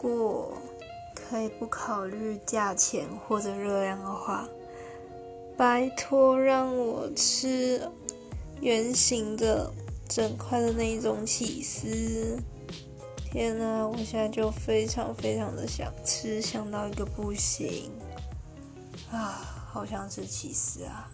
果可以不考虑价钱或者热量的话，拜托让我吃圆形的整块的那一种起司。天呐，我现在就非常非常的想吃，想到一个不行啊，好想吃起司啊！